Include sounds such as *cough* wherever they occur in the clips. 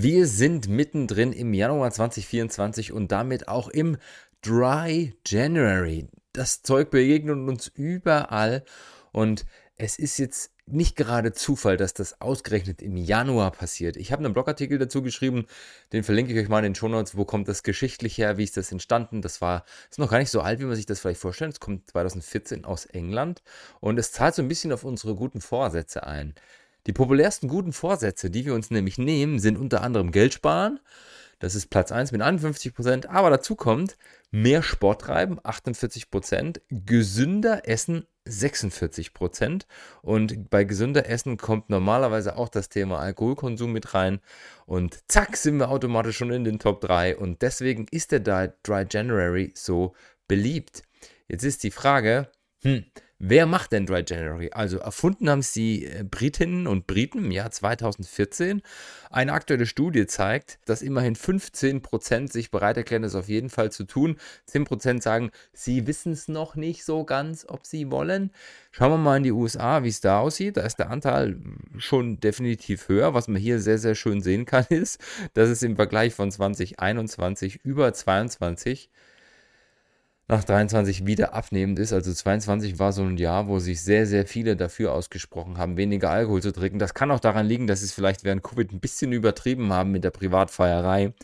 Wir sind mittendrin im Januar 2024 und damit auch im Dry January. Das Zeug begegnet uns überall und es ist jetzt nicht gerade Zufall, dass das ausgerechnet im Januar passiert. Ich habe einen Blogartikel dazu geschrieben, den verlinke ich euch mal in den Shownotes. Wo kommt das geschichtlich her? Wie ist das entstanden? Das war, ist noch gar nicht so alt, wie man sich das vielleicht vorstellt. Es kommt 2014 aus England und es zahlt so ein bisschen auf unsere guten Vorsätze ein. Die populärsten guten Vorsätze, die wir uns nämlich nehmen, sind unter anderem Geld sparen. Das ist Platz 1 mit 51 Prozent. Aber dazu kommt mehr Sport treiben, 48 Prozent. Gesünder essen, 46 Prozent. Und bei gesünder Essen kommt normalerweise auch das Thema Alkoholkonsum mit rein. Und zack, sind wir automatisch schon in den Top 3. Und deswegen ist der Dry January so beliebt. Jetzt ist die Frage, hm, Wer macht denn Dry January? Also erfunden haben es die äh, Britinnen und Briten im Jahr 2014. Eine aktuelle Studie zeigt, dass immerhin 15% sich bereit erklären, das auf jeden Fall zu tun. 10% sagen, sie wissen es noch nicht so ganz, ob sie wollen. Schauen wir mal in die USA, wie es da aussieht. Da ist der Anteil schon definitiv höher. Was man hier sehr, sehr schön sehen kann, *laughs* ist, dass es im Vergleich von 2021 über 22 nach 23 wieder abnehmend ist. Also 22 war so ein Jahr, wo sich sehr, sehr viele dafür ausgesprochen haben, weniger Alkohol zu trinken. Das kann auch daran liegen, dass sie es vielleicht während Covid ein bisschen übertrieben haben mit der Privatfeierei.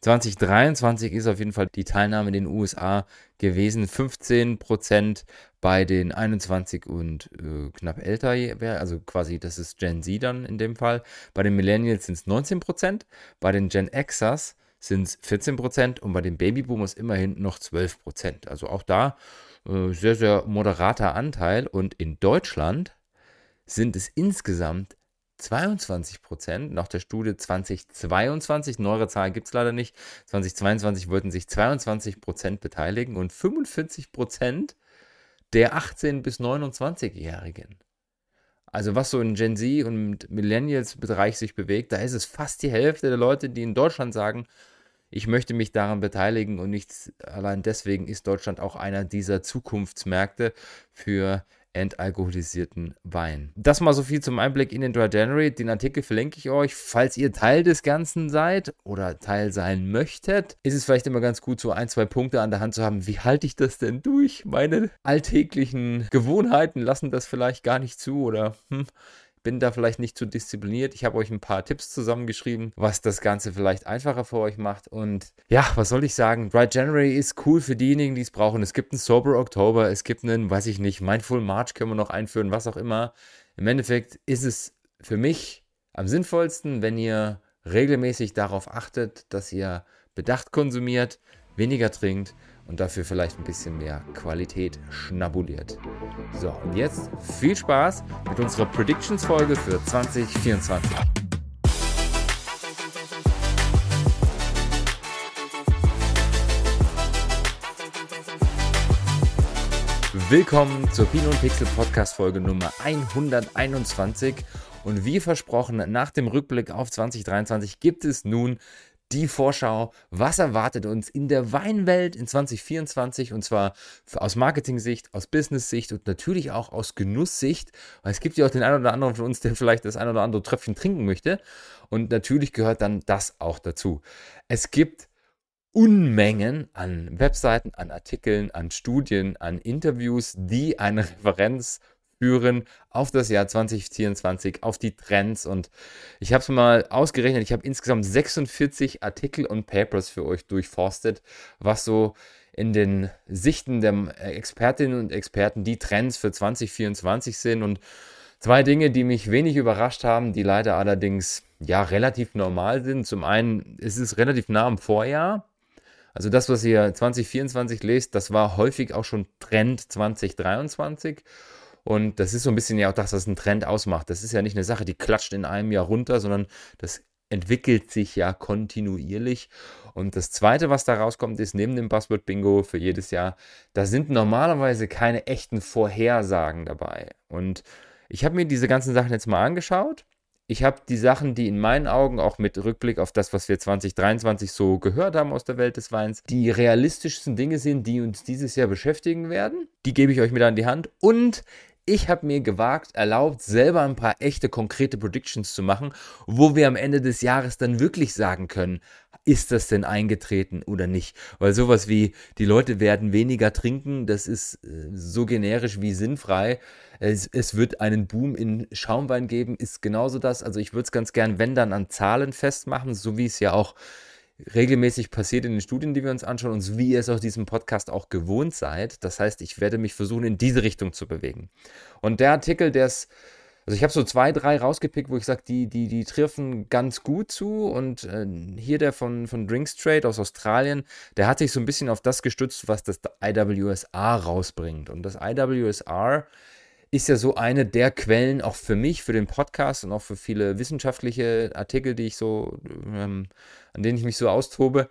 2023 ist auf jeden Fall die Teilnahme in den USA gewesen. 15% bei den 21 und äh, knapp älter, also quasi das ist Gen Z dann in dem Fall. Bei den Millennials sind es 19% Bei den Gen Xers sind es 14 Prozent und bei den Babyboomers immerhin noch 12 Prozent. Also auch da äh, sehr, sehr moderater Anteil. Und in Deutschland sind es insgesamt 22 Prozent. Nach der Studie 2022, neuere Zahlen gibt es leider nicht. 2022 wollten sich 22 Prozent beteiligen und 45 Prozent der 18- bis 29-Jährigen. Also was so in Gen Z und Millennials-Bereich sich bewegt, da ist es fast die Hälfte der Leute, die in Deutschland sagen, ich möchte mich daran beteiligen und nicht allein deswegen ist Deutschland auch einer dieser Zukunftsmärkte für entalkoholisierten Wein. Das mal so viel zum Einblick in den Dry January. Den Artikel verlinke ich euch. Falls ihr Teil des Ganzen seid oder Teil sein möchtet, ist es vielleicht immer ganz gut, so ein, zwei Punkte an der Hand zu haben. Wie halte ich das denn durch? Meine alltäglichen Gewohnheiten lassen das vielleicht gar nicht zu oder hm, bin da vielleicht nicht zu diszipliniert. Ich habe euch ein paar Tipps zusammengeschrieben, was das Ganze vielleicht einfacher für euch macht. Und ja, was soll ich sagen? Dry January ist cool für diejenigen, die es brauchen. Es gibt einen Sober Oktober, es gibt einen, weiß ich nicht, Mindful March können wir noch einführen, was auch immer. Im Endeffekt ist es für mich am sinnvollsten, wenn ihr regelmäßig darauf achtet, dass ihr bedacht konsumiert, weniger trinkt und dafür vielleicht ein bisschen mehr Qualität schnabuliert. So, und jetzt viel Spaß mit unserer Predictions-Folge für 2024. Willkommen zur Pino und Pixel Podcast Folge Nummer 121 und wie versprochen, nach dem Rückblick auf 2023 gibt es nun die Vorschau. Was erwartet uns in der Weinwelt in 2024? Und zwar aus Marketing-Sicht, aus Business-Sicht und natürlich auch aus Genusssicht. Es gibt ja auch den einen oder anderen von uns, der vielleicht das ein oder andere Tröpfchen trinken möchte. Und natürlich gehört dann das auch dazu. Es gibt Unmengen an Webseiten, an Artikeln, an Studien, an Interviews, die eine Referenz führen auf das Jahr 2024, auf die Trends. Und ich habe es mal ausgerechnet, ich habe insgesamt 46 Artikel und Papers für euch durchforstet, was so in den Sichten der Expertinnen und Experten die Trends für 2024 sind. Und zwei Dinge, die mich wenig überrascht haben, die leider allerdings ja relativ normal sind. Zum einen ist es relativ nah am Vorjahr. Also das, was ihr 2024 lest, das war häufig auch schon Trend 2023. Und das ist so ein bisschen ja auch das, was einen Trend ausmacht. Das ist ja nicht eine Sache, die klatscht in einem Jahr runter, sondern das entwickelt sich ja kontinuierlich. Und das Zweite, was da rauskommt, ist neben dem Buzzword Bingo für jedes Jahr, da sind normalerweise keine echten Vorhersagen dabei. Und ich habe mir diese ganzen Sachen jetzt mal angeschaut. Ich habe die Sachen, die in meinen Augen auch mit Rückblick auf das, was wir 2023 so gehört haben aus der Welt des Weins, die realistischsten Dinge sind, die uns dieses Jahr beschäftigen werden. Die gebe ich euch mit an die Hand. Und ich habe mir gewagt, erlaubt, selber ein paar echte, konkrete Predictions zu machen, wo wir am Ende des Jahres dann wirklich sagen können, ist das denn eingetreten oder nicht? Weil sowas wie, die Leute werden weniger trinken, das ist äh, so generisch wie sinnfrei. Es, es, wird einen Boom in Schaumwein geben, ist genauso das. Also ich würde es ganz gern, wenn dann an Zahlen festmachen, so wie es ja auch regelmäßig passiert in den Studien, die wir uns anschauen und wie ihr es aus diesem Podcast auch gewohnt seid. Das heißt, ich werde mich versuchen, in diese Richtung zu bewegen. Und der Artikel, der ist, also ich habe so zwei, drei rausgepickt, wo ich sage, die, die, die treffen ganz gut zu. Und äh, hier der von, von Drinks Trade aus Australien, der hat sich so ein bisschen auf das gestützt, was das IWSR rausbringt. Und das IWSR ist ja so eine der Quellen auch für mich, für den Podcast und auch für viele wissenschaftliche Artikel, die ich so, ähm, an denen ich mich so austobe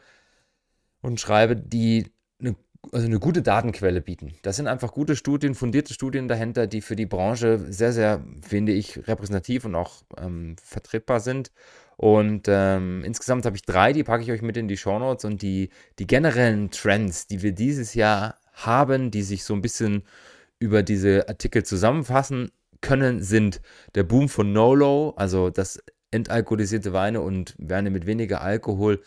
und schreibe, die eine, also eine gute Datenquelle bieten. Das sind einfach gute Studien, fundierte Studien dahinter, die für die Branche sehr, sehr, finde ich, repräsentativ und auch ähm, vertretbar sind. Und ähm, insgesamt habe ich drei, die packe ich euch mit in die Shownotes und die, die generellen Trends, die wir dieses Jahr haben, die sich so ein bisschen über diese Artikel zusammenfassen können, sind der Boom von No-Low, also das entalkoholisierte Weine und Weine mit weniger Alkohol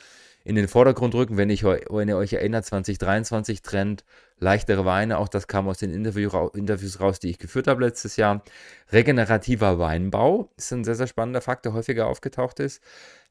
in den Vordergrund rücken, wenn, ich, wenn ihr euch erinnert, 2023 Trend, leichtere Weine, auch das kam aus den Interview, Interviews raus, die ich geführt habe letztes Jahr. Regenerativer Weinbau ist ein sehr, sehr spannender Fakt, der häufiger aufgetaucht ist.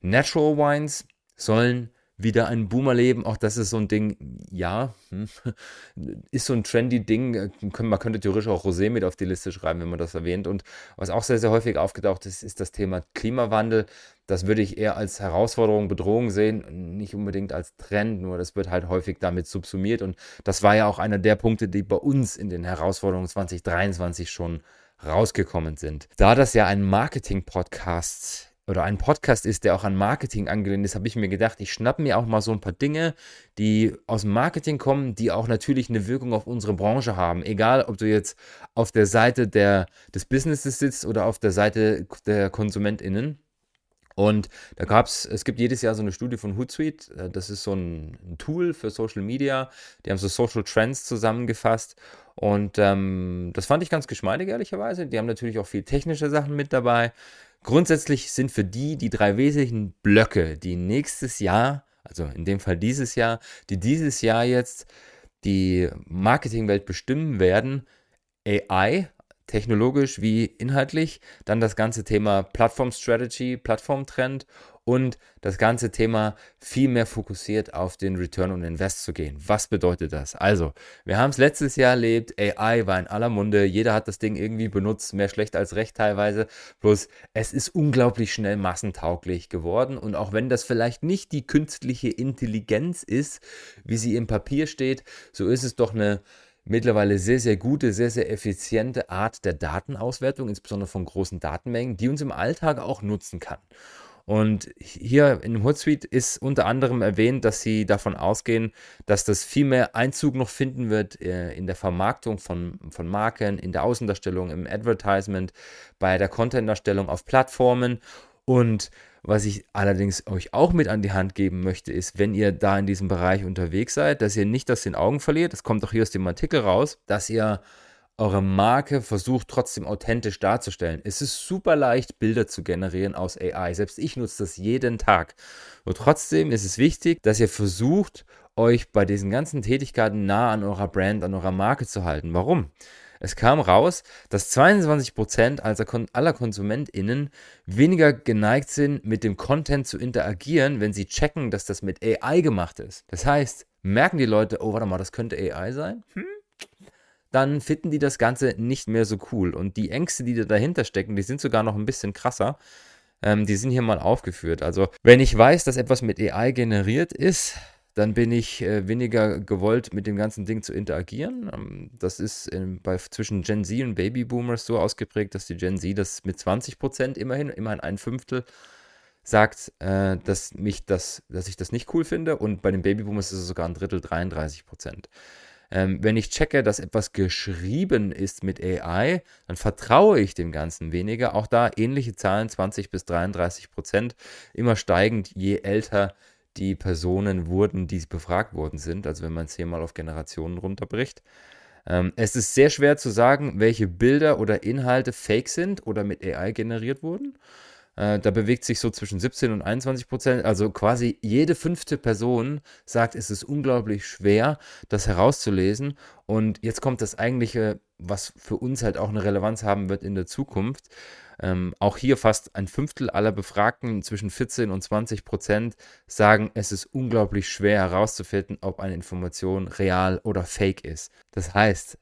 Natural Wines sollen wieder ein Boomer leben. Auch das ist so ein Ding, ja, hm, *laughs* ist so ein trendy Ding. Man könnte theoretisch auch Rosé mit auf die Liste schreiben, wenn man das erwähnt. Und was auch sehr, sehr häufig aufgetaucht ist, ist das Thema Klimawandel. Das würde ich eher als Herausforderung, Bedrohung sehen, nicht unbedingt als Trend, nur das wird halt häufig damit subsumiert. Und das war ja auch einer der Punkte, die bei uns in den Herausforderungen 2023 schon rausgekommen sind. Da das ja ein Marketing-Podcast oder ein Podcast ist, der auch an Marketing angelehnt ist, habe ich mir gedacht, ich schnappe mir auch mal so ein paar Dinge, die aus dem Marketing kommen, die auch natürlich eine Wirkung auf unsere Branche haben. Egal, ob du jetzt auf der Seite der, des Businesses sitzt oder auf der Seite der KonsumentInnen. Und da gab es, es gibt jedes Jahr so eine Studie von Hootsuite, das ist so ein, ein Tool für Social Media, die haben so Social Trends zusammengefasst und ähm, das fand ich ganz geschmeidig, ehrlicherweise. Die haben natürlich auch viel technische Sachen mit dabei. Grundsätzlich sind für die die drei wesentlichen Blöcke, die nächstes Jahr, also in dem Fall dieses Jahr, die dieses Jahr jetzt die Marketingwelt bestimmen werden, AI, technologisch wie inhaltlich, dann das ganze Thema Plattform Strategy, Plattformtrend und das ganze Thema viel mehr fokussiert auf den Return on Invest zu gehen. Was bedeutet das? Also, wir haben es letztes Jahr erlebt, AI war in aller Munde, jeder hat das Ding irgendwie benutzt, mehr schlecht als recht teilweise, bloß es ist unglaublich schnell massentauglich geworden und auch wenn das vielleicht nicht die künstliche Intelligenz ist, wie sie im Papier steht, so ist es doch eine mittlerweile sehr, sehr gute, sehr, sehr effiziente Art der Datenauswertung, insbesondere von großen Datenmengen, die uns im Alltag auch nutzen kann. Und hier in Hootsuite ist unter anderem erwähnt, dass sie davon ausgehen, dass das viel mehr Einzug noch finden wird äh, in der Vermarktung von, von Marken, in der Außendarstellung, im Advertisement, bei der Content-Darstellung auf Plattformen. Und was ich allerdings euch auch mit an die Hand geben möchte, ist, wenn ihr da in diesem Bereich unterwegs seid, dass ihr nicht in den Augen verliert, das kommt auch hier aus dem Artikel raus, dass ihr eure Marke versucht trotzdem authentisch darzustellen. Es ist super leicht, Bilder zu generieren aus AI. Selbst ich nutze das jeden Tag. Und trotzdem ist es wichtig, dass ihr versucht, euch bei diesen ganzen Tätigkeiten nah an eurer Brand, an eurer Marke zu halten. Warum? Es kam raus, dass 22% aller KonsumentInnen weniger geneigt sind, mit dem Content zu interagieren, wenn sie checken, dass das mit AI gemacht ist. Das heißt, merken die Leute, oh, warte mal, das könnte AI sein? Hm? Dann finden die das Ganze nicht mehr so cool. Und die Ängste, die da dahinter stecken, die sind sogar noch ein bisschen krasser. Ähm, die sind hier mal aufgeführt. Also, wenn ich weiß, dass etwas mit AI generiert ist, dann bin ich äh, weniger gewollt, mit dem ganzen Ding zu interagieren. Ähm, das ist in, bei, zwischen Gen Z und Babyboomers so ausgeprägt, dass die Gen Z das mit 20 Prozent immerhin, immerhin ein Fünftel, sagt, äh, dass, mich das, dass ich das nicht cool finde. Und bei den Babyboomers ist es sogar ein Drittel, 33 Prozent. Ähm, wenn ich checke, dass etwas geschrieben ist mit AI, dann vertraue ich dem Ganzen weniger. Auch da ähnliche Zahlen, 20 bis 33 Prozent, immer steigend, je älter die Personen wurden, die befragt worden sind. Also wenn man es hier mal auf Generationen runterbricht. Ähm, es ist sehr schwer zu sagen, welche Bilder oder Inhalte fake sind oder mit AI generiert wurden. Äh, da bewegt sich so zwischen 17 und 21 Prozent. Also quasi jede fünfte Person sagt, es ist unglaublich schwer, das herauszulesen. Und jetzt kommt das eigentliche, was für uns halt auch eine Relevanz haben wird in der Zukunft. Ähm, auch hier fast ein Fünftel aller Befragten, zwischen 14 und 20 Prozent, sagen, es ist unglaublich schwer herauszufinden, ob eine Information real oder fake ist. Das heißt,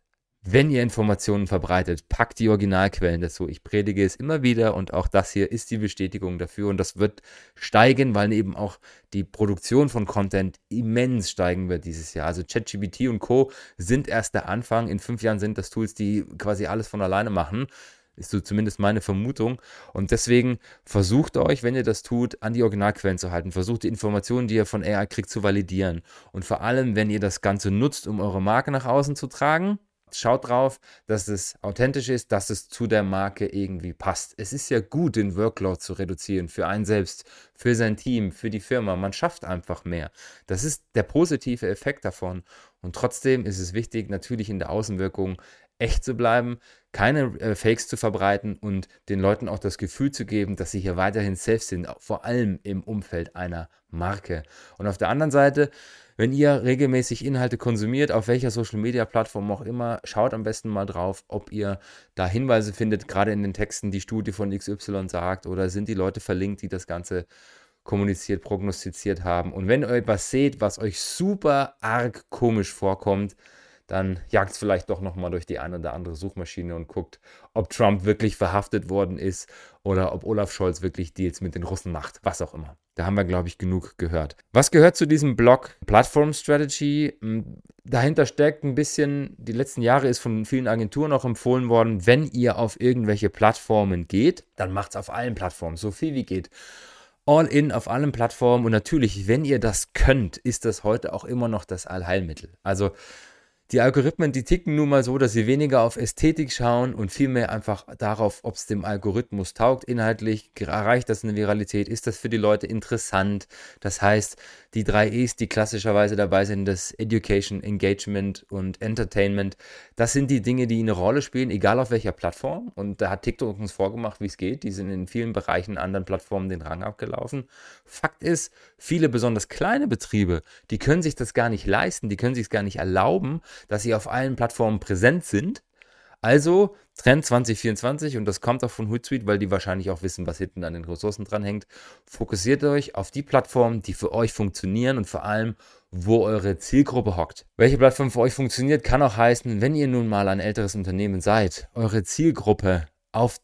wenn ihr Informationen verbreitet, packt die Originalquellen dazu. Ich predige es immer wieder und auch das hier ist die Bestätigung dafür und das wird steigen, weil eben auch die Produktion von Content immens steigen wird dieses Jahr. Also ChatGPT und Co. sind erst der Anfang. In fünf Jahren sind das Tools, die quasi alles von alleine machen. Ist so zumindest meine Vermutung. Und deswegen versucht euch, wenn ihr das tut, an die Originalquellen zu halten. Versucht die Informationen, die ihr von AI kriegt, zu validieren. Und vor allem, wenn ihr das Ganze nutzt, um eure Marke nach außen zu tragen, Schaut drauf, dass es authentisch ist, dass es zu der Marke irgendwie passt. Es ist ja gut, den Workload zu reduzieren für einen selbst, für sein Team, für die Firma. Man schafft einfach mehr. Das ist der positive Effekt davon. Und trotzdem ist es wichtig, natürlich in der Außenwirkung echt zu bleiben, keine äh, Fakes zu verbreiten und den Leuten auch das Gefühl zu geben, dass sie hier weiterhin safe sind, vor allem im Umfeld einer Marke. Und auf der anderen Seite wenn ihr regelmäßig Inhalte konsumiert, auf welcher Social Media Plattform auch immer, schaut am besten mal drauf, ob ihr da Hinweise findet, gerade in den Texten, die Studie von XY sagt, oder sind die Leute verlinkt, die das Ganze kommuniziert, prognostiziert haben. Und wenn ihr etwas seht, was euch super arg komisch vorkommt, dann jagt es vielleicht doch nochmal durch die eine oder andere Suchmaschine und guckt, ob Trump wirklich verhaftet worden ist oder ob Olaf Scholz wirklich Deals mit den Russen macht, was auch immer. Da haben wir, glaube ich, genug gehört. Was gehört zu diesem Blog Platform Strategy? Hm, dahinter steckt ein bisschen, die letzten Jahre ist von vielen Agenturen auch empfohlen worden, wenn ihr auf irgendwelche Plattformen geht, dann macht es auf allen Plattformen, so viel wie geht all in auf allen Plattformen und natürlich, wenn ihr das könnt, ist das heute auch immer noch das Allheilmittel. Also die Algorithmen, die ticken nun mal so, dass sie weniger auf Ästhetik schauen und vielmehr einfach darauf, ob es dem Algorithmus taugt, inhaltlich, erreicht das eine Viralität, ist das für die Leute interessant. Das heißt, die drei E's, die klassischerweise dabei sind, das Education, Engagement und Entertainment, das sind die Dinge, die eine Rolle spielen, egal auf welcher Plattform. Und da hat TikTok uns vorgemacht, wie es geht. Die sind in vielen Bereichen anderen Plattformen den Rang abgelaufen. Fakt ist, viele besonders kleine Betriebe, die können sich das gar nicht leisten, die können sich es gar nicht erlauben, dass sie auf allen Plattformen präsent sind. Also Trend 2024 und das kommt auch von Hootsuite, weil die wahrscheinlich auch wissen, was hinten an den Ressourcen dranhängt. Fokussiert euch auf die Plattformen, die für euch funktionieren und vor allem, wo eure Zielgruppe hockt. Welche Plattform für euch funktioniert, kann auch heißen, wenn ihr nun mal ein älteres Unternehmen seid, eure Zielgruppe auf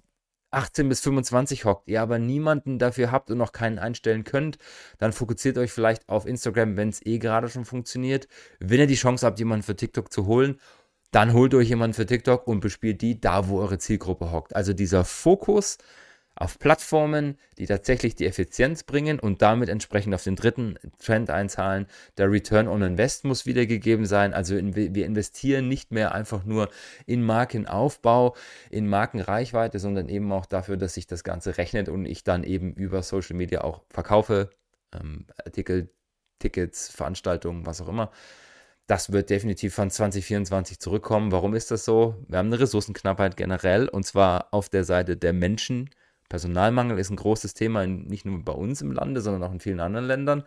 18 bis 25 hockt, ihr aber niemanden dafür habt und noch keinen einstellen könnt, dann fokussiert euch vielleicht auf Instagram, wenn es eh gerade schon funktioniert. Wenn ihr die Chance habt, jemanden für TikTok zu holen, dann holt euch jemanden für TikTok und bespielt die da, wo eure Zielgruppe hockt. Also dieser Fokus auf Plattformen, die tatsächlich die Effizienz bringen und damit entsprechend auf den dritten Trend einzahlen. Der Return on Invest muss wiedergegeben sein. Also in, wir investieren nicht mehr einfach nur in Markenaufbau, in Markenreichweite, sondern eben auch dafür, dass sich das Ganze rechnet und ich dann eben über Social Media auch verkaufe, ähm, Artikel, Tickets, Veranstaltungen, was auch immer. Das wird definitiv von 2024 zurückkommen. Warum ist das so? Wir haben eine Ressourcenknappheit generell und zwar auf der Seite der Menschen, Personalmangel ist ein großes Thema, nicht nur bei uns im Lande, sondern auch in vielen anderen Ländern.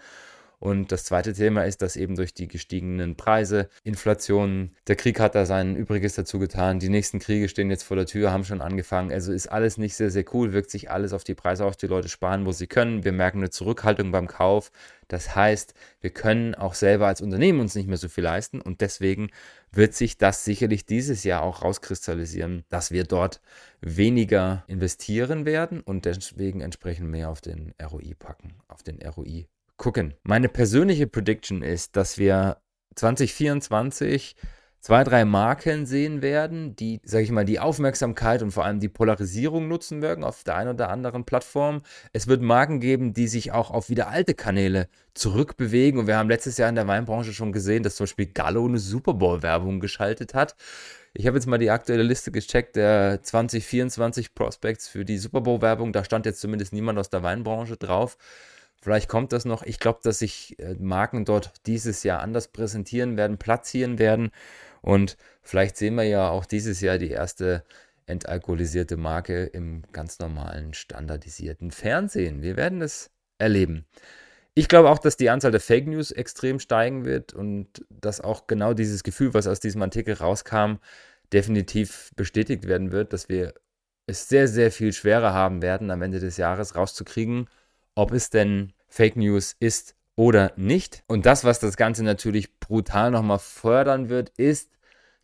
Und das zweite Thema ist, dass eben durch die gestiegenen Preise, Inflation, der Krieg hat da sein Übriges dazu getan. Die nächsten Kriege stehen jetzt vor der Tür, haben schon angefangen. Also ist alles nicht sehr, sehr cool, wirkt sich alles auf die Preise auf. Die Leute sparen, wo sie können. Wir merken eine Zurückhaltung beim Kauf. Das heißt, wir können auch selber als Unternehmen uns nicht mehr so viel leisten und deswegen wird sich das sicherlich dieses Jahr auch rauskristallisieren, dass wir dort weniger investieren werden und deswegen entsprechend mehr auf den ROI packen, auf den ROI gucken. Meine persönliche Prediction ist, dass wir 2024 zwei, drei Marken sehen werden, die, sage ich mal, die Aufmerksamkeit und vor allem die Polarisierung nutzen werden auf der einen oder anderen Plattform. Es wird Marken geben, die sich auch auf wieder alte Kanäle zurückbewegen. Und wir haben letztes Jahr in der Weinbranche schon gesehen, dass zum Beispiel Gallo eine Super Bowl-Werbung geschaltet hat. Ich habe jetzt mal die aktuelle Liste gecheckt der 2024 Prospects für die Super Bowl-Werbung. Da stand jetzt zumindest niemand aus der Weinbranche drauf. Vielleicht kommt das noch. Ich glaube, dass sich äh, Marken dort dieses Jahr anders präsentieren werden, platzieren werden. Und vielleicht sehen wir ja auch dieses Jahr die erste entalkoholisierte Marke im ganz normalen, standardisierten Fernsehen. Wir werden es erleben. Ich glaube auch, dass die Anzahl der Fake News extrem steigen wird und dass auch genau dieses Gefühl, was aus diesem Artikel rauskam, definitiv bestätigt werden wird, dass wir es sehr, sehr viel schwerer haben werden, am Ende des Jahres rauszukriegen, ob es denn Fake News ist oder nicht. Und das, was das Ganze natürlich brutal nochmal fördern wird, ist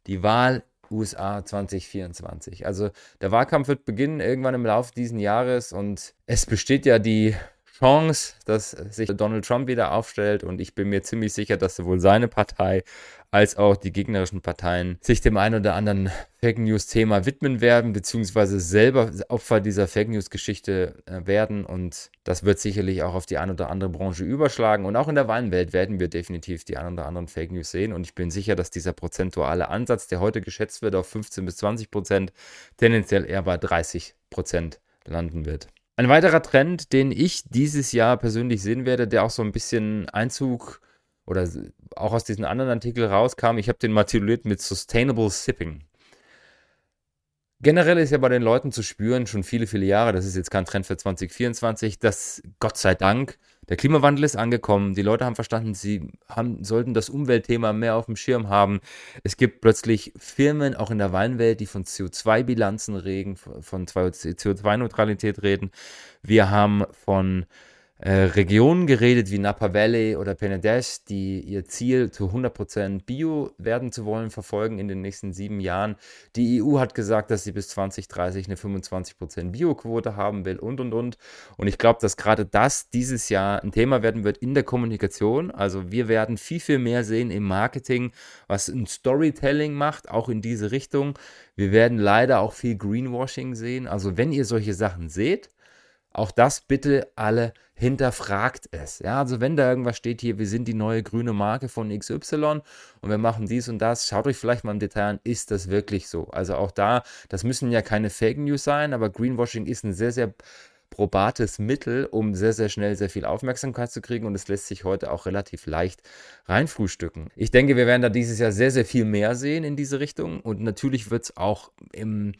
die Wahl USA 2024. Also der Wahlkampf wird beginnen irgendwann im Laufe dieses Jahres und es besteht ja die Chance, dass sich Donald Trump wieder aufstellt und ich bin mir ziemlich sicher, dass sowohl seine Partei als auch die gegnerischen Parteien sich dem einen oder anderen Fake News Thema widmen werden, beziehungsweise selber Opfer dieser Fake News Geschichte äh, werden. Und das wird sicherlich auch auf die eine oder andere Branche überschlagen. Und auch in der Weinwelt werden wir definitiv die ein oder anderen Fake News sehen. Und ich bin sicher, dass dieser prozentuale Ansatz, der heute geschätzt wird auf 15 bis 20 Prozent, tendenziell eher bei 30 Prozent landen wird. Ein weiterer Trend, den ich dieses Jahr persönlich sehen werde, der auch so ein bisschen Einzug oder auch aus diesem anderen Artikel rauskam, ich habe den mal tituliert mit Sustainable Sipping. Generell ist ja bei den Leuten zu spüren, schon viele, viele Jahre, das ist jetzt kein Trend für 2024, dass Gott sei Dank der Klimawandel ist angekommen. Die Leute haben verstanden, sie haben, sollten das Umweltthema mehr auf dem Schirm haben. Es gibt plötzlich Firmen, auch in der Weinwelt, die von CO2-Bilanzen reden, von CO2-Neutralität reden. Wir haben von äh, Regionen geredet wie Napa Valley oder Penedès, die ihr Ziel zu 100% Bio werden zu wollen verfolgen in den nächsten sieben Jahren. Die EU hat gesagt, dass sie bis 2030 eine 25% Bioquote haben will und und und. Und ich glaube, dass gerade das dieses Jahr ein Thema werden wird in der Kommunikation. Also wir werden viel, viel mehr sehen im Marketing, was ein Storytelling macht, auch in diese Richtung. Wir werden leider auch viel Greenwashing sehen. Also wenn ihr solche Sachen seht, auch das bitte alle hinterfragt es. Ja, also wenn da irgendwas steht hier, wir sind die neue grüne Marke von XY und wir machen dies und das, schaut euch vielleicht mal im Detail an, ist das wirklich so? Also auch da, das müssen ja keine Fake News sein, aber Greenwashing ist ein sehr, sehr probates Mittel, um sehr, sehr schnell sehr viel Aufmerksamkeit zu kriegen und es lässt sich heute auch relativ leicht reinfrühstücken. Ich denke, wir werden da dieses Jahr sehr, sehr viel mehr sehen in diese Richtung und natürlich wird es auch im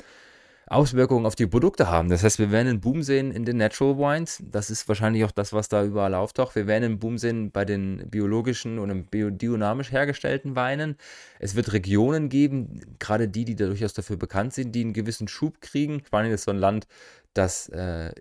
Auswirkungen auf die Produkte haben. Das heißt, wir werden einen Boom sehen in den Natural Wines. Das ist wahrscheinlich auch das, was da überall auftaucht. Wir werden einen Boom sehen bei den biologischen und biodynamisch hergestellten Weinen. Es wird Regionen geben, gerade die, die da durchaus dafür bekannt sind, die einen gewissen Schub kriegen. Spanien ist so ein Land, das äh,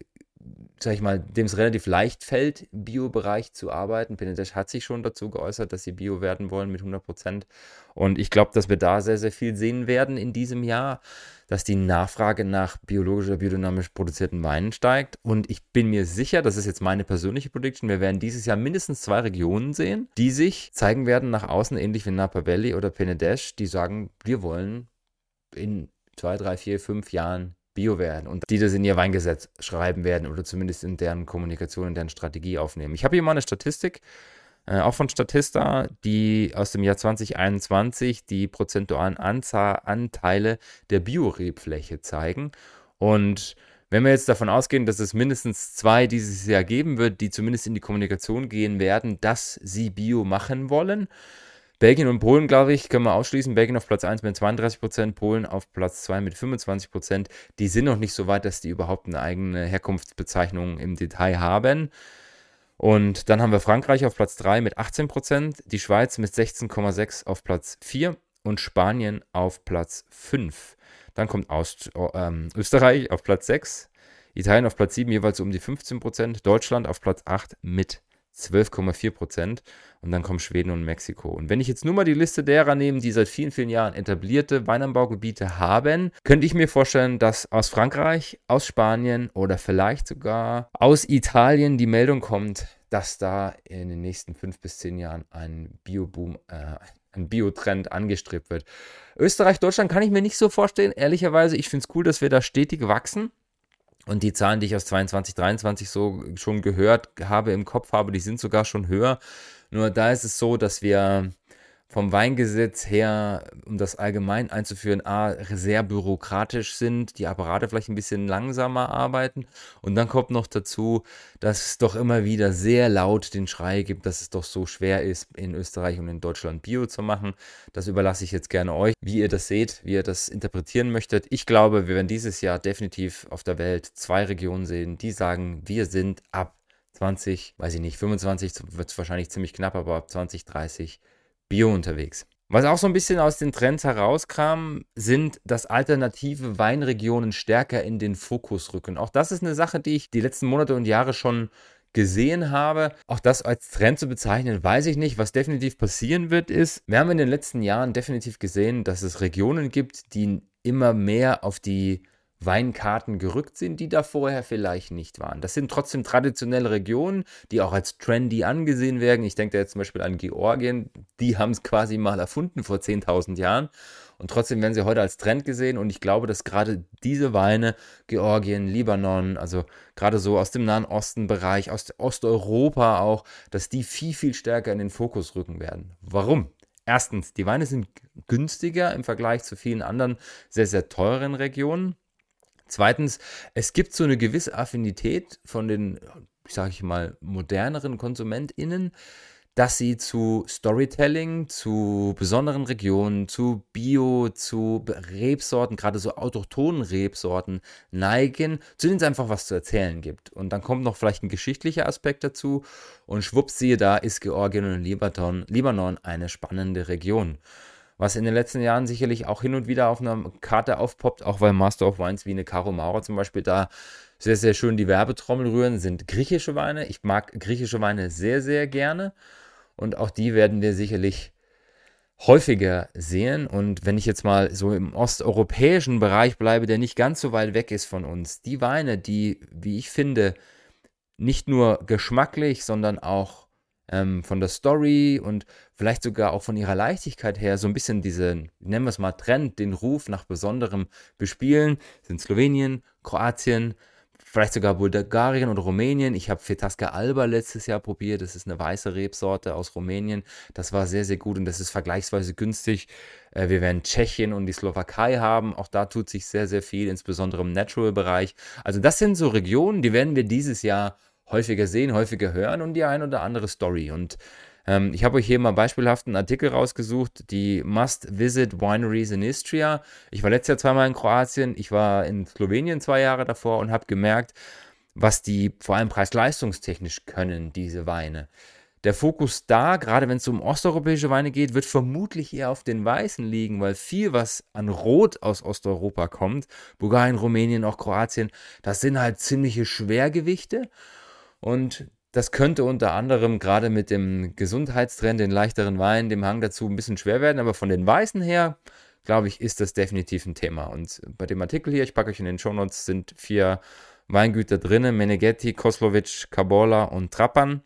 sag ich mal, dem es relativ leicht fällt, im Bio-Bereich zu arbeiten. Benedesh hat sich schon dazu geäußert, dass sie Bio werden wollen mit 100 Prozent. Und ich glaube, dass wir da sehr, sehr viel sehen werden in diesem Jahr, dass die Nachfrage nach biologisch oder biodynamisch produzierten Weinen steigt. Und ich bin mir sicher, das ist jetzt meine persönliche Prediction, wir werden dieses Jahr mindestens zwei Regionen sehen, die sich zeigen werden nach außen, ähnlich wie Napa Valley oder Penedesh, die sagen, wir wollen in zwei, drei, vier, fünf Jahren Bio werden und die das in ihr Weingesetz schreiben werden oder zumindest in deren Kommunikation, in deren Strategie aufnehmen. Ich habe hier mal eine Statistik, äh, auch von Statista, die aus dem Jahr 2021 die prozentualen Anzahl, Anteile der Biorebfläche zeigen. Und wenn wir jetzt davon ausgehen, dass es mindestens zwei dieses Jahr geben wird, die zumindest in die Kommunikation gehen werden, dass sie Bio machen wollen, Belgien und Polen, glaube ich, können wir ausschließen. Belgien auf Platz 1 mit 32 Prozent, Polen auf Platz 2 mit 25 Prozent. Die sind noch nicht so weit, dass die überhaupt eine eigene Herkunftsbezeichnung im Detail haben. Und dann haben wir Frankreich auf Platz 3 mit 18 Prozent, die Schweiz mit 16,6 auf Platz 4 und Spanien auf Platz 5. Dann kommt Aust ähm, Österreich auf Platz 6, Italien auf Platz 7 jeweils um die 15 Prozent, Deutschland auf Platz 8 mit 12,4 Prozent. Und dann kommen Schweden und Mexiko. Und wenn ich jetzt nur mal die Liste derer nehme, die seit vielen, vielen Jahren etablierte Weinanbaugebiete haben, könnte ich mir vorstellen, dass aus Frankreich, aus Spanien oder vielleicht sogar aus Italien die Meldung kommt, dass da in den nächsten fünf bis zehn Jahren ein Bioboom, äh, ein Biotrend angestrebt wird. Österreich, Deutschland kann ich mir nicht so vorstellen. Ehrlicherweise, ich finde es cool, dass wir da stetig wachsen. Und die Zahlen, die ich aus 22, 23 so schon gehört habe, im Kopf habe, die sind sogar schon höher. Nur da ist es so, dass wir vom Weingesetz her, um das allgemein einzuführen, A, sehr bürokratisch sind, die Apparate vielleicht ein bisschen langsamer arbeiten. Und dann kommt noch dazu, dass es doch immer wieder sehr laut den Schrei gibt, dass es doch so schwer ist, in Österreich und in Deutschland Bio zu machen. Das überlasse ich jetzt gerne euch, wie ihr das seht, wie ihr das interpretieren möchtet. Ich glaube, wir werden dieses Jahr definitiv auf der Welt zwei Regionen sehen, die sagen, wir sind ab 20, weiß ich nicht, 25 wird es wahrscheinlich ziemlich knapp, aber ab 2030 Bio unterwegs. Was auch so ein bisschen aus den Trends herauskam, sind, dass alternative Weinregionen stärker in den Fokus rücken. Auch das ist eine Sache, die ich die letzten Monate und Jahre schon gesehen habe. Auch das als Trend zu bezeichnen, weiß ich nicht. Was definitiv passieren wird, ist, wir haben in den letzten Jahren definitiv gesehen, dass es Regionen gibt, die immer mehr auf die Weinkarten gerückt sind, die da vorher vielleicht nicht waren. Das sind trotzdem traditionelle Regionen, die auch als trendy angesehen werden. Ich denke da jetzt zum Beispiel an Georgien, die haben es quasi mal erfunden vor 10.000 Jahren und trotzdem werden sie heute als Trend gesehen und ich glaube, dass gerade diese Weine, Georgien, Libanon, also gerade so aus dem Nahen Osten Bereich, aus Osteuropa auch, dass die viel, viel stärker in den Fokus rücken werden. Warum? Erstens, die Weine sind günstiger im Vergleich zu vielen anderen sehr, sehr teuren Regionen. Zweitens, es gibt so eine gewisse Affinität von den, sage ich mal, moderneren KonsumentInnen, dass sie zu Storytelling, zu besonderen Regionen, zu Bio, zu Rebsorten, gerade so autochthonen Rebsorten neigen, zu denen es einfach was zu erzählen gibt. Und dann kommt noch vielleicht ein geschichtlicher Aspekt dazu und schwupps, siehe da, ist Georgien und Libanon, Libanon eine spannende Region was in den letzten Jahren sicherlich auch hin und wieder auf einer Karte aufpoppt, auch weil Master of Wines wie eine Caro Maurer zum Beispiel da sehr, sehr schön die Werbetrommel rühren, sind griechische Weine. Ich mag griechische Weine sehr, sehr gerne und auch die werden wir sicherlich häufiger sehen. Und wenn ich jetzt mal so im osteuropäischen Bereich bleibe, der nicht ganz so weit weg ist von uns, die Weine, die, wie ich finde, nicht nur geschmacklich, sondern auch ähm, von der Story und vielleicht sogar auch von ihrer Leichtigkeit her so ein bisschen diesen, nennen wir es mal, Trend, den Ruf nach besonderem Bespielen, sind Slowenien, Kroatien, vielleicht sogar Bulgarien oder Rumänien. Ich habe Fetasca Alba letztes Jahr probiert. Das ist eine weiße Rebsorte aus Rumänien. Das war sehr, sehr gut und das ist vergleichsweise günstig. Äh, wir werden Tschechien und die Slowakei haben. Auch da tut sich sehr, sehr viel, insbesondere im Natural-Bereich. Also das sind so Regionen, die werden wir dieses Jahr häufiger sehen, häufiger hören und die ein oder andere Story. Und ähm, ich habe euch hier mal beispielhaft einen Artikel rausgesucht, die Must-Visit Wineries in Istria. Ich war letztes Jahr zweimal in Kroatien, ich war in Slowenien zwei Jahre davor und habe gemerkt, was die vor allem preis-leistungstechnisch können, diese Weine. Der Fokus da, gerade wenn es um osteuropäische Weine geht, wird vermutlich eher auf den Weißen liegen, weil viel, was an Rot aus Osteuropa kommt, Bulgarien, Rumänien, auch Kroatien, das sind halt ziemliche Schwergewichte. Und das könnte unter anderem gerade mit dem Gesundheitstrend, den leichteren Wein, dem Hang dazu ein bisschen schwer werden, aber von den Weißen her, glaube ich, ist das definitiv ein Thema. Und bei dem Artikel hier, ich packe euch in den Shownotes, sind vier Weingüter drin, Meneghetti, Koslovic, Kabola und Trappan,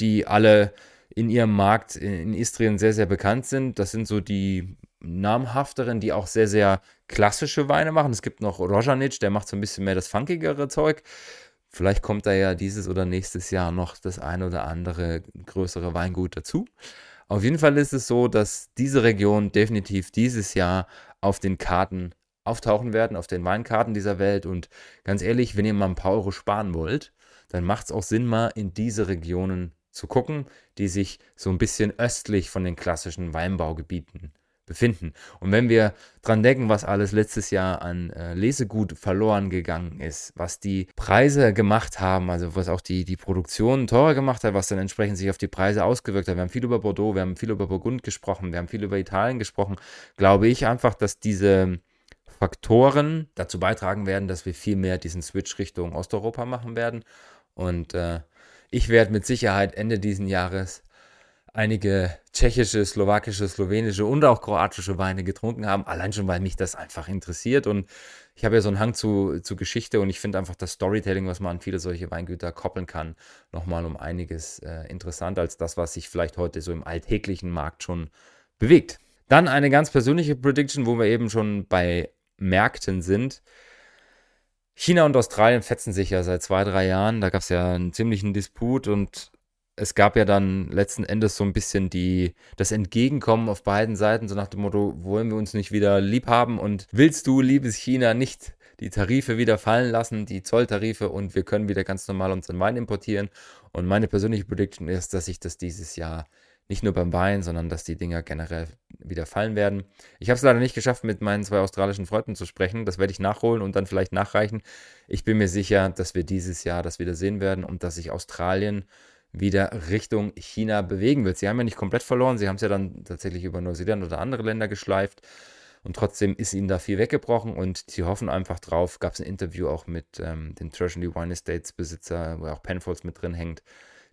die alle in ihrem Markt in Istrien sehr, sehr bekannt sind. Das sind so die namhafteren, die auch sehr, sehr klassische Weine machen. Es gibt noch Rojanic, der macht so ein bisschen mehr das funkigere Zeug. Vielleicht kommt da ja dieses oder nächstes Jahr noch das ein oder andere größere Weingut dazu. Auf jeden Fall ist es so, dass diese Region definitiv dieses Jahr auf den Karten auftauchen werden, auf den Weinkarten dieser Welt. Und ganz ehrlich, wenn ihr mal ein paar Euro sparen wollt, dann macht es auch Sinn, mal in diese Regionen zu gucken, die sich so ein bisschen östlich von den klassischen Weinbaugebieten befinden. Und wenn wir dran denken, was alles letztes Jahr an äh, Lesegut verloren gegangen ist, was die Preise gemacht haben, also was auch die, die Produktion teurer gemacht hat, was dann entsprechend sich auf die Preise ausgewirkt hat. Wir haben viel über Bordeaux, wir haben viel über Burgund gesprochen, wir haben viel über Italien gesprochen, glaube ich einfach, dass diese Faktoren dazu beitragen werden, dass wir viel mehr diesen Switch Richtung Osteuropa machen werden. Und äh, ich werde mit Sicherheit Ende diesen Jahres einige tschechische, slowakische, slowenische und auch kroatische Weine getrunken haben, allein schon, weil mich das einfach interessiert und ich habe ja so einen Hang zu, zu Geschichte und ich finde einfach das Storytelling, was man an viele solche Weingüter koppeln kann, nochmal um einiges äh, interessanter als das, was sich vielleicht heute so im alltäglichen Markt schon bewegt. Dann eine ganz persönliche Prediction, wo wir eben schon bei Märkten sind. China und Australien fetzen sich ja seit zwei, drei Jahren. Da gab es ja einen ziemlichen Disput und es gab ja dann letzten Endes so ein bisschen die, das Entgegenkommen auf beiden Seiten, so nach dem Motto, wollen wir uns nicht wieder lieb haben und willst du, liebes China, nicht die Tarife wieder fallen lassen, die Zolltarife und wir können wieder ganz normal unseren Wein importieren. Und meine persönliche Prediction ist, dass sich das dieses Jahr nicht nur beim Wein, sondern dass die Dinger generell wieder fallen werden. Ich habe es leider nicht geschafft, mit meinen zwei australischen Freunden zu sprechen. Das werde ich nachholen und dann vielleicht nachreichen. Ich bin mir sicher, dass wir dieses Jahr das wieder sehen werden und dass sich Australien wieder Richtung China bewegen wird. Sie haben ja nicht komplett verloren, sie haben es ja dann tatsächlich über Neuseeland oder andere Länder geschleift. Und trotzdem ist ihnen da viel weggebrochen und sie hoffen einfach drauf. Gab es ein Interview auch mit ähm, dem Treasury Wine Estates Besitzer, wo auch Penfolds mit drin hängt,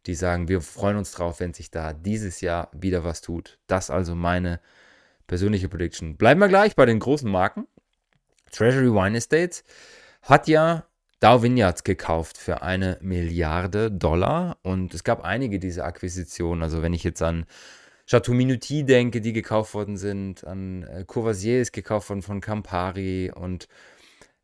die sagen, wir freuen uns drauf, wenn sich da dieses Jahr wieder was tut. Das also meine persönliche Prediction. Bleiben wir gleich bei den großen Marken. Treasury Wine Estates hat ja Dow Vineyards gekauft für eine Milliarde Dollar und es gab einige dieser Akquisitionen. Also wenn ich jetzt an Chateau Minuti denke, die gekauft worden sind, an äh, Courvoisier ist gekauft worden von Campari und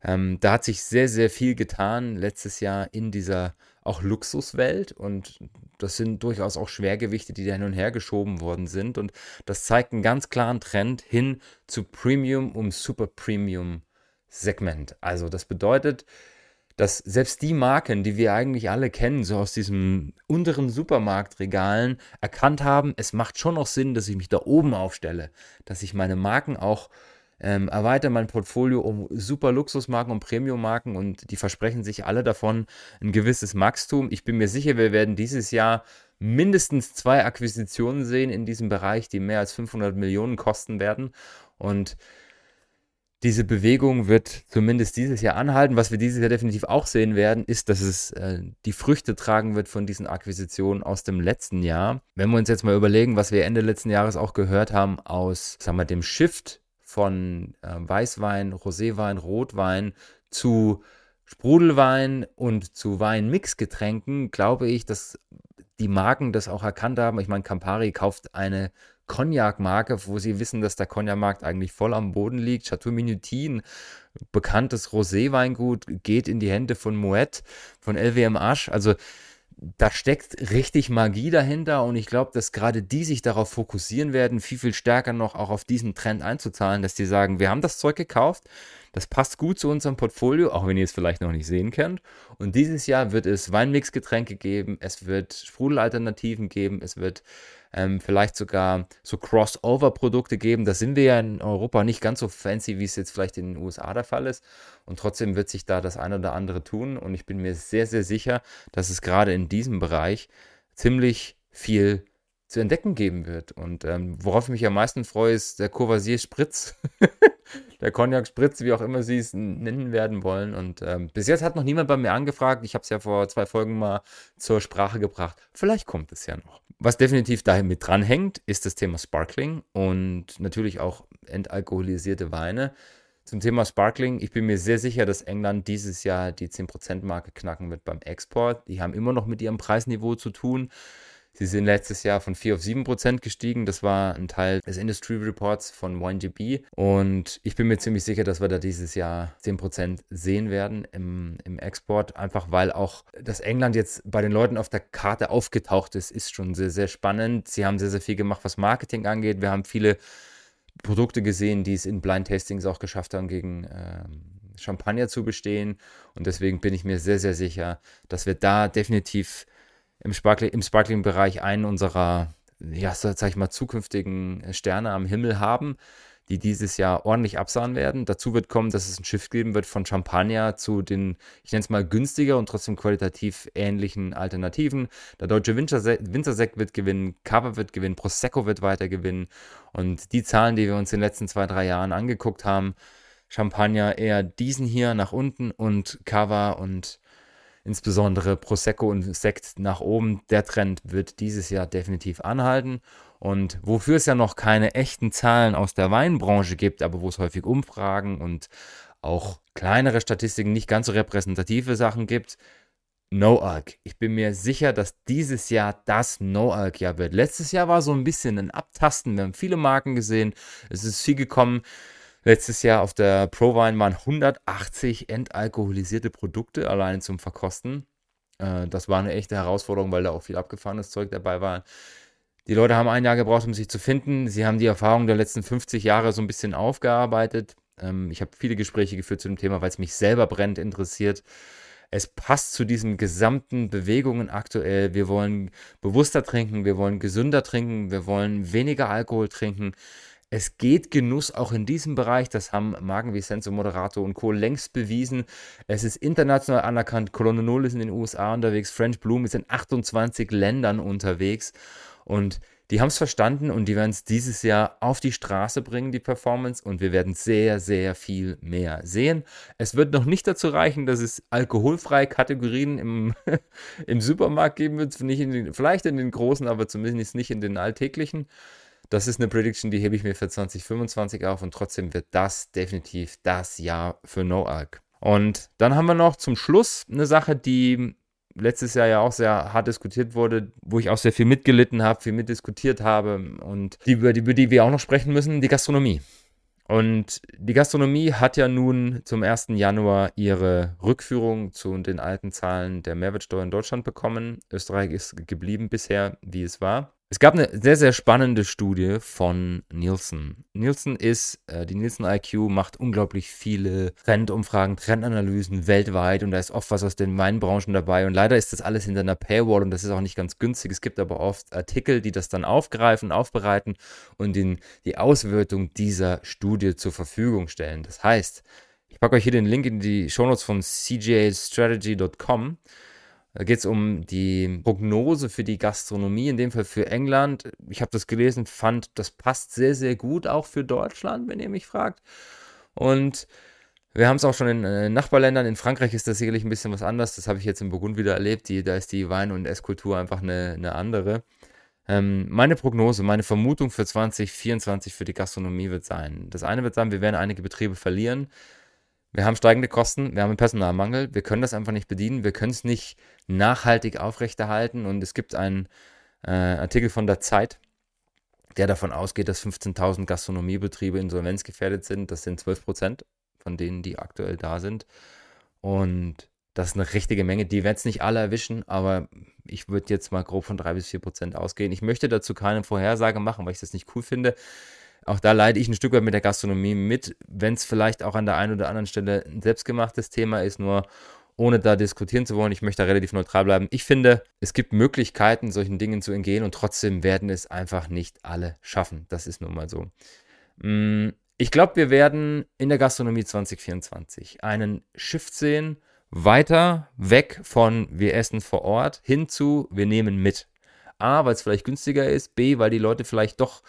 ähm, da hat sich sehr, sehr viel getan letztes Jahr in dieser auch Luxuswelt und das sind durchaus auch Schwergewichte, die da hin und her geschoben worden sind und das zeigt einen ganz klaren Trend hin zu Premium um Super Premium Segment. Also das bedeutet, dass selbst die Marken, die wir eigentlich alle kennen, so aus diesen unteren Supermarktregalen, erkannt haben, es macht schon noch Sinn, dass ich mich da oben aufstelle, dass ich meine Marken auch ähm, erweitere, mein Portfolio um super Luxusmarken und Premium-Marken und die versprechen sich alle davon ein gewisses Wachstum. Ich bin mir sicher, wir werden dieses Jahr mindestens zwei Akquisitionen sehen in diesem Bereich, die mehr als 500 Millionen kosten werden und diese Bewegung wird zumindest dieses Jahr anhalten. Was wir dieses Jahr definitiv auch sehen werden, ist, dass es äh, die Früchte tragen wird von diesen Akquisitionen aus dem letzten Jahr. Wenn wir uns jetzt mal überlegen, was wir Ende letzten Jahres auch gehört haben aus, sagen wir, dem Shift von äh, Weißwein, Roséwein, Rotwein zu Sprudelwein und zu Weinmixgetränken, glaube ich, dass die Marken das auch erkannt haben. Ich meine, Campari kauft eine Cognac-Marke, wo sie wissen, dass der Cognac-Markt eigentlich voll am Boden liegt. Chateau Minutin, bekanntes Rosé-Weingut, geht in die Hände von Moet, von LWM Also da steckt richtig Magie dahinter und ich glaube, dass gerade die sich darauf fokussieren werden, viel, viel stärker noch auch auf diesen Trend einzuzahlen, dass die sagen, wir haben das Zeug gekauft, das passt gut zu unserem Portfolio, auch wenn ihr es vielleicht noch nicht sehen könnt. Und dieses Jahr wird es Weinmixgetränke geben, es wird Sprudelalternativen geben, es wird ähm, vielleicht sogar so Crossover-Produkte geben. Da sind wir ja in Europa nicht ganz so fancy, wie es jetzt vielleicht in den USA der Fall ist. Und trotzdem wird sich da das eine oder andere tun. Und ich bin mir sehr, sehr sicher, dass es gerade in diesem Bereich ziemlich viel zu entdecken geben wird. Und ähm, worauf ich mich am meisten freue, ist der Courvoisier Spritz. *laughs* der Cognac Spritz, wie auch immer sie es nennen werden wollen. Und ähm, bis jetzt hat noch niemand bei mir angefragt. Ich habe es ja vor zwei Folgen mal zur Sprache gebracht. Vielleicht kommt es ja noch. Was definitiv dahin mit dranhängt, ist das Thema Sparkling und natürlich auch entalkoholisierte Weine. Zum Thema Sparkling, ich bin mir sehr sicher, dass England dieses Jahr die 10%-Marke knacken wird beim Export. Die haben immer noch mit ihrem Preisniveau zu tun. Sie sind letztes Jahr von 4 auf 7 Prozent gestiegen. Das war ein Teil des Industry Reports von YGB. Und ich bin mir ziemlich sicher, dass wir da dieses Jahr 10 Prozent sehen werden im, im Export. Einfach weil auch das England jetzt bei den Leuten auf der Karte aufgetaucht ist, ist schon sehr, sehr spannend. Sie haben sehr, sehr viel gemacht, was Marketing angeht. Wir haben viele Produkte gesehen, die es in Blind Tastings auch geschafft haben, gegen äh, Champagner zu bestehen. Und deswegen bin ich mir sehr, sehr sicher, dass wir da definitiv im, Sparkling, im Sparkling-Bereich einen unserer, ja, sag ich mal, zukünftigen Sterne am Himmel haben, die dieses Jahr ordentlich absahen werden. Dazu wird kommen, dass es ein Schiff geben wird von Champagner zu den, ich nenne es mal, günstiger und trotzdem qualitativ ähnlichen Alternativen. Der deutsche Winzersekt wird gewinnen, Cava wird gewinnen, Prosecco wird weiter gewinnen. Und die Zahlen, die wir uns in den letzten zwei, drei Jahren angeguckt haben, Champagner eher diesen hier nach unten und Cava und insbesondere Prosecco und Sekt nach oben. Der Trend wird dieses Jahr definitiv anhalten. Und wofür es ja noch keine echten Zahlen aus der Weinbranche gibt, aber wo es häufig Umfragen und auch kleinere Statistiken, nicht ganz so repräsentative Sachen gibt, No-Alk. Ich bin mir sicher, dass dieses Jahr das No-Alk-Jahr wird. Letztes Jahr war so ein bisschen ein Abtasten. Wir haben viele Marken gesehen. Es ist viel gekommen. Letztes Jahr auf der ProWine waren 180 entalkoholisierte Produkte allein zum Verkosten. Äh, das war eine echte Herausforderung, weil da auch viel abgefahrenes Zeug dabei war. Die Leute haben ein Jahr gebraucht, um sich zu finden. Sie haben die Erfahrung der letzten 50 Jahre so ein bisschen aufgearbeitet. Ähm, ich habe viele Gespräche geführt zu dem Thema, weil es mich selber brennt interessiert. Es passt zu diesen gesamten Bewegungen aktuell. Wir wollen bewusster trinken, wir wollen gesünder trinken, wir wollen weniger Alkohol trinken. Es geht Genuss auch in diesem Bereich. Das haben Marken wie Senso Moderato und Co. längst bewiesen. Es ist international anerkannt. Colonne Null ist in den USA unterwegs. French Bloom ist in 28 Ländern unterwegs. Und die haben es verstanden und die werden es dieses Jahr auf die Straße bringen, die Performance. Und wir werden sehr, sehr viel mehr sehen. Es wird noch nicht dazu reichen, dass es alkoholfreie Kategorien im, *laughs* im Supermarkt geben wird. Nicht in den, vielleicht in den großen, aber zumindest nicht in den alltäglichen. Das ist eine Prediction, die hebe ich mir für 2025 auf und trotzdem wird das definitiv das Jahr für No Alk. Und dann haben wir noch zum Schluss eine Sache, die letztes Jahr ja auch sehr hart diskutiert wurde, wo ich auch sehr viel mitgelitten habe, viel mitdiskutiert habe und die, über, die, über die wir auch noch sprechen müssen, die Gastronomie. Und die Gastronomie hat ja nun zum 1. Januar ihre Rückführung zu den alten Zahlen der Mehrwertsteuer in Deutschland bekommen. Österreich ist geblieben bisher, wie es war. Es gab eine sehr, sehr spannende Studie von Nielsen. Nielsen ist, äh, die Nielsen IQ macht unglaublich viele Trendumfragen, Trendanalysen weltweit und da ist oft was aus den Weinbranchen dabei und leider ist das alles hinter einer Paywall und das ist auch nicht ganz günstig. Es gibt aber oft Artikel, die das dann aufgreifen, aufbereiten und den, die Auswertung dieser Studie zur Verfügung stellen. Das heißt, ich packe euch hier den Link in die Shownotes von cjastrategy.com da geht es um die Prognose für die Gastronomie, in dem Fall für England. Ich habe das gelesen, fand, das passt sehr, sehr gut auch für Deutschland, wenn ihr mich fragt. Und wir haben es auch schon in äh, Nachbarländern. In Frankreich ist das sicherlich ein bisschen was anderes. Das habe ich jetzt in Burgund wieder erlebt. Die, da ist die Wein- und Esskultur einfach eine, eine andere. Ähm, meine Prognose, meine Vermutung für 2024 für die Gastronomie wird sein. Das eine wird sein, wir werden einige Betriebe verlieren. Wir haben steigende Kosten, wir haben einen Personalmangel, wir können das einfach nicht bedienen, wir können es nicht nachhaltig aufrechterhalten. Und es gibt einen äh, Artikel von der Zeit, der davon ausgeht, dass 15.000 Gastronomiebetriebe insolvenzgefährdet sind. Das sind 12 Prozent von denen, die aktuell da sind. Und das ist eine richtige Menge. Die werden es nicht alle erwischen, aber ich würde jetzt mal grob von 3 bis 4 Prozent ausgehen. Ich möchte dazu keine Vorhersage machen, weil ich das nicht cool finde. Auch da leide ich ein Stück weit mit der Gastronomie mit, wenn es vielleicht auch an der einen oder anderen Stelle ein selbstgemachtes Thema ist, nur ohne da diskutieren zu wollen, ich möchte da relativ neutral bleiben. Ich finde, es gibt Möglichkeiten, solchen Dingen zu entgehen und trotzdem werden es einfach nicht alle schaffen. Das ist nun mal so. Mm, ich glaube, wir werden in der Gastronomie 2024 einen Shift sehen, weiter weg von wir essen vor Ort hin zu wir nehmen mit. A, weil es vielleicht günstiger ist, B, weil die Leute vielleicht doch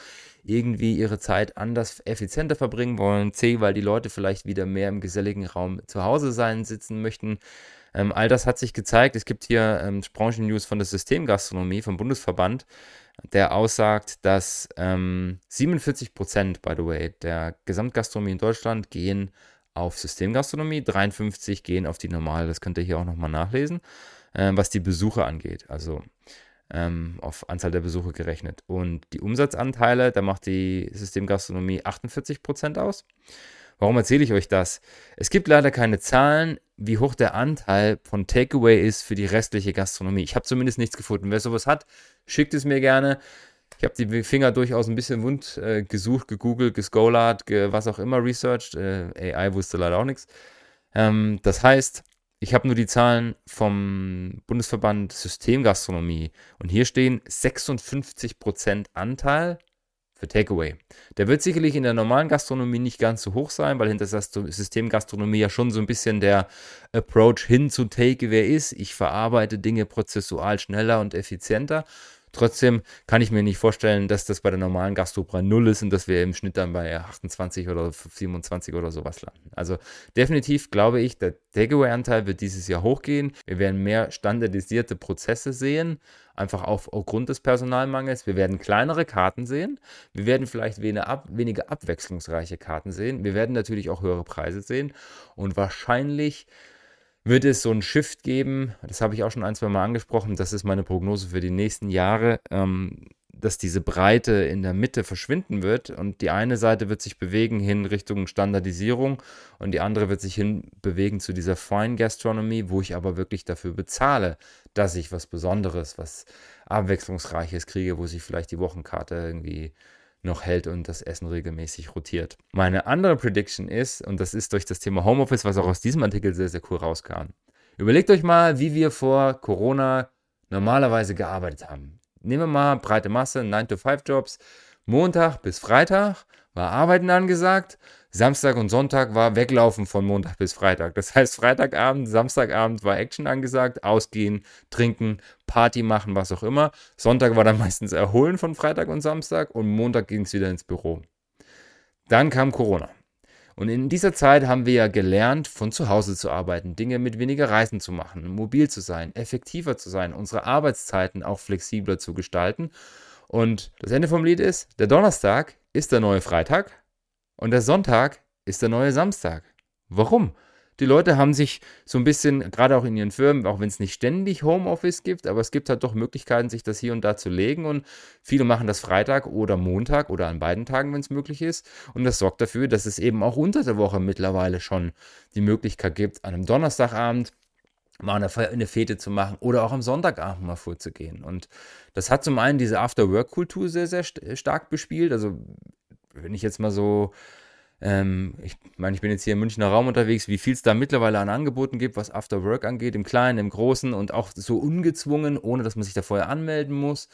irgendwie ihre Zeit anders, effizienter verbringen wollen. C, weil die Leute vielleicht wieder mehr im geselligen Raum zu Hause sein, sitzen möchten. Ähm, all das hat sich gezeigt. Es gibt hier ähm, Branchen-News von der Systemgastronomie, vom Bundesverband, der aussagt, dass ähm, 47 Prozent, by the way, der Gesamtgastronomie in Deutschland gehen auf Systemgastronomie, 53 gehen auf die normale. Das könnt ihr hier auch nochmal nachlesen, äh, was die Besucher angeht. Also ähm, auf Anzahl der Besuche gerechnet. Und die Umsatzanteile, da macht die Systemgastronomie 48% aus. Warum erzähle ich euch das? Es gibt leider keine Zahlen, wie hoch der Anteil von Takeaway ist für die restliche Gastronomie. Ich habe zumindest nichts gefunden. Wer sowas hat, schickt es mir gerne. Ich habe die Finger durchaus ein bisschen wund äh, gesucht, gegoogelt, gescolart, ge was auch immer, researched. Äh, AI wusste leider auch nichts. Ähm, das heißt, ich habe nur die Zahlen vom Bundesverband Systemgastronomie und hier stehen 56% Anteil für Takeaway. Der wird sicherlich in der normalen Gastronomie nicht ganz so hoch sein, weil hinter Systemgastronomie ja schon so ein bisschen der Approach hin zu Takeaway ist. Ich verarbeite Dinge prozessual schneller und effizienter. Trotzdem kann ich mir nicht vorstellen, dass das bei der normalen Gastro 0 ist und dass wir im Schnitt dann bei 28 oder 27 oder sowas landen. Also definitiv glaube ich, der Takeaway-Anteil wird dieses Jahr hochgehen. Wir werden mehr standardisierte Prozesse sehen, einfach aufgrund des Personalmangels. Wir werden kleinere Karten sehen. Wir werden vielleicht weniger, ab, weniger abwechslungsreiche Karten sehen. Wir werden natürlich auch höhere Preise sehen und wahrscheinlich wird es so einen Shift geben. Das habe ich auch schon ein, zwei Mal angesprochen. Das ist meine Prognose für die nächsten Jahre. Ähm, dass diese Breite in der Mitte verschwinden wird und die eine Seite wird sich bewegen hin Richtung Standardisierung und die andere wird sich hin bewegen zu dieser Fine Gastronomy, wo ich aber wirklich dafür bezahle, dass ich was Besonderes, was Abwechslungsreiches kriege, wo sich vielleicht die Wochenkarte irgendwie noch hält und das Essen regelmäßig rotiert. Meine andere Prediction ist, und das ist durch das Thema Homeoffice, was auch aus diesem Artikel sehr, sehr cool rauskam. Überlegt euch mal, wie wir vor Corona normalerweise gearbeitet haben. Nehmen wir mal breite Masse, 9-to-5-Jobs. Montag bis Freitag war Arbeiten angesagt. Samstag und Sonntag war Weglaufen von Montag bis Freitag. Das heißt, Freitagabend, Samstagabend war Action angesagt, ausgehen, trinken, Party machen, was auch immer. Sonntag war dann *laughs* meistens Erholen von Freitag und Samstag und Montag ging es wieder ins Büro. Dann kam Corona. Und in dieser Zeit haben wir ja gelernt, von zu Hause zu arbeiten, Dinge mit weniger Reisen zu machen, mobil zu sein, effektiver zu sein, unsere Arbeitszeiten auch flexibler zu gestalten. Und das Ende vom Lied ist, der Donnerstag ist der neue Freitag und der Sonntag ist der neue Samstag. Warum? Die Leute haben sich so ein bisschen, gerade auch in ihren Firmen, auch wenn es nicht ständig Homeoffice gibt, aber es gibt halt doch Möglichkeiten, sich das hier und da zu legen. Und viele machen das Freitag oder Montag oder an beiden Tagen, wenn es möglich ist. Und das sorgt dafür, dass es eben auch unter der Woche mittlerweile schon die Möglichkeit gibt, an einem Donnerstagabend mal eine, Fete zu machen oder auch am Sonntagabend mal vorzugehen. Und das hat zum einen diese After-Work-Kultur sehr, sehr stark bespielt. Also wenn ich jetzt mal so ähm, ich meine, ich bin jetzt hier im Münchner Raum unterwegs, wie viel es da mittlerweile an Angeboten gibt, was After Work angeht, im Kleinen, im Großen und auch so ungezwungen, ohne dass man sich da vorher anmelden muss.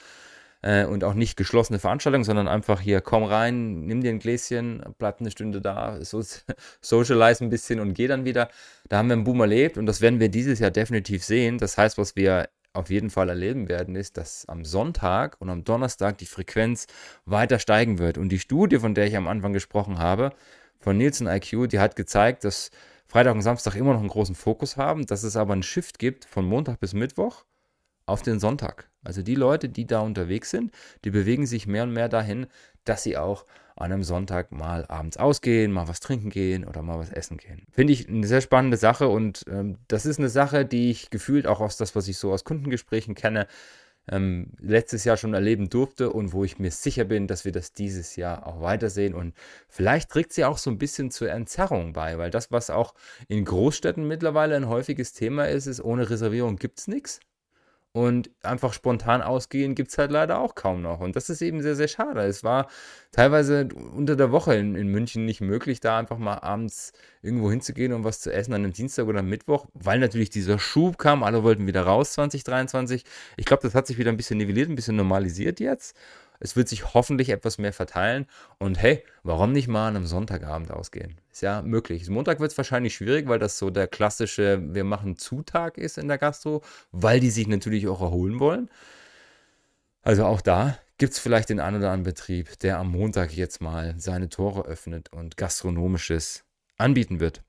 Äh, und auch nicht geschlossene Veranstaltungen, sondern einfach hier, komm rein, nimm dir ein Gläschen, bleib eine Stunde da, so, *laughs* socialize ein bisschen und geh dann wieder. Da haben wir einen Boom erlebt und das werden wir dieses Jahr definitiv sehen. Das heißt, was wir auf jeden Fall erleben werden, ist, dass am Sonntag und am Donnerstag die Frequenz weiter steigen wird. Und die Studie, von der ich am Anfang gesprochen habe, von Nielsen IQ, die hat gezeigt, dass Freitag und Samstag immer noch einen großen Fokus haben, dass es aber einen Shift gibt von Montag bis Mittwoch auf den Sonntag. Also die Leute, die da unterwegs sind, die bewegen sich mehr und mehr dahin, dass sie auch an einem Sonntag mal abends ausgehen, mal was trinken gehen oder mal was essen gehen. Finde ich eine sehr spannende Sache und ähm, das ist eine Sache, die ich gefühlt auch aus das, was ich so aus Kundengesprächen kenne, ähm, letztes Jahr schon erleben durfte und wo ich mir sicher bin, dass wir das dieses Jahr auch weitersehen. Und vielleicht trägt sie auch so ein bisschen zur Entzerrung bei, weil das, was auch in Großstädten mittlerweile ein häufiges Thema ist, ist, ohne Reservierung gibt es nichts. Und einfach spontan ausgehen gibt es halt leider auch kaum noch. Und das ist eben sehr, sehr schade. Es war teilweise unter der Woche in, in München nicht möglich, da einfach mal abends irgendwo hinzugehen und was zu essen an einem Dienstag oder Mittwoch, weil natürlich dieser Schub kam. Alle wollten wieder raus 2023. Ich glaube, das hat sich wieder ein bisschen nivelliert, ein bisschen normalisiert jetzt. Es wird sich hoffentlich etwas mehr verteilen. Und hey, warum nicht mal an einem Sonntagabend ausgehen? Ist ja möglich. Montag wird es wahrscheinlich schwierig, weil das so der klassische Wir machen Zutag ist in der Gastro, weil die sich natürlich auch erholen wollen. Also auch da gibt es vielleicht den einen oder anderen Betrieb, der am Montag jetzt mal seine Tore öffnet und gastronomisches anbieten wird.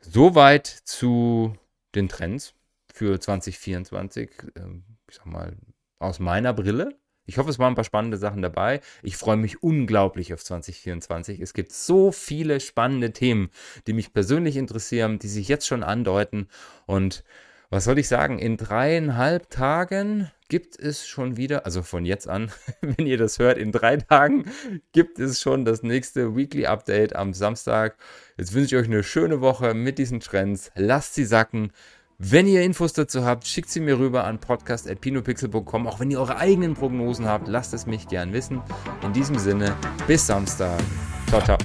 Soweit zu den Trends für 2024. Ähm, ich sag mal, aus meiner Brille. Ich hoffe, es waren ein paar spannende Sachen dabei. Ich freue mich unglaublich auf 2024. Es gibt so viele spannende Themen, die mich persönlich interessieren, die sich jetzt schon andeuten. Und was soll ich sagen? In dreieinhalb Tagen gibt es schon wieder, also von jetzt an, *laughs* wenn ihr das hört, in drei Tagen gibt es schon das nächste Weekly Update am Samstag. Jetzt wünsche ich euch eine schöne Woche mit diesen Trends. Lasst sie sacken. Wenn ihr Infos dazu habt, schickt sie mir rüber an podcast.pinopixel.com. Auch wenn ihr eure eigenen Prognosen habt, lasst es mich gern wissen. In diesem Sinne, bis Samstag. Ciao, ciao.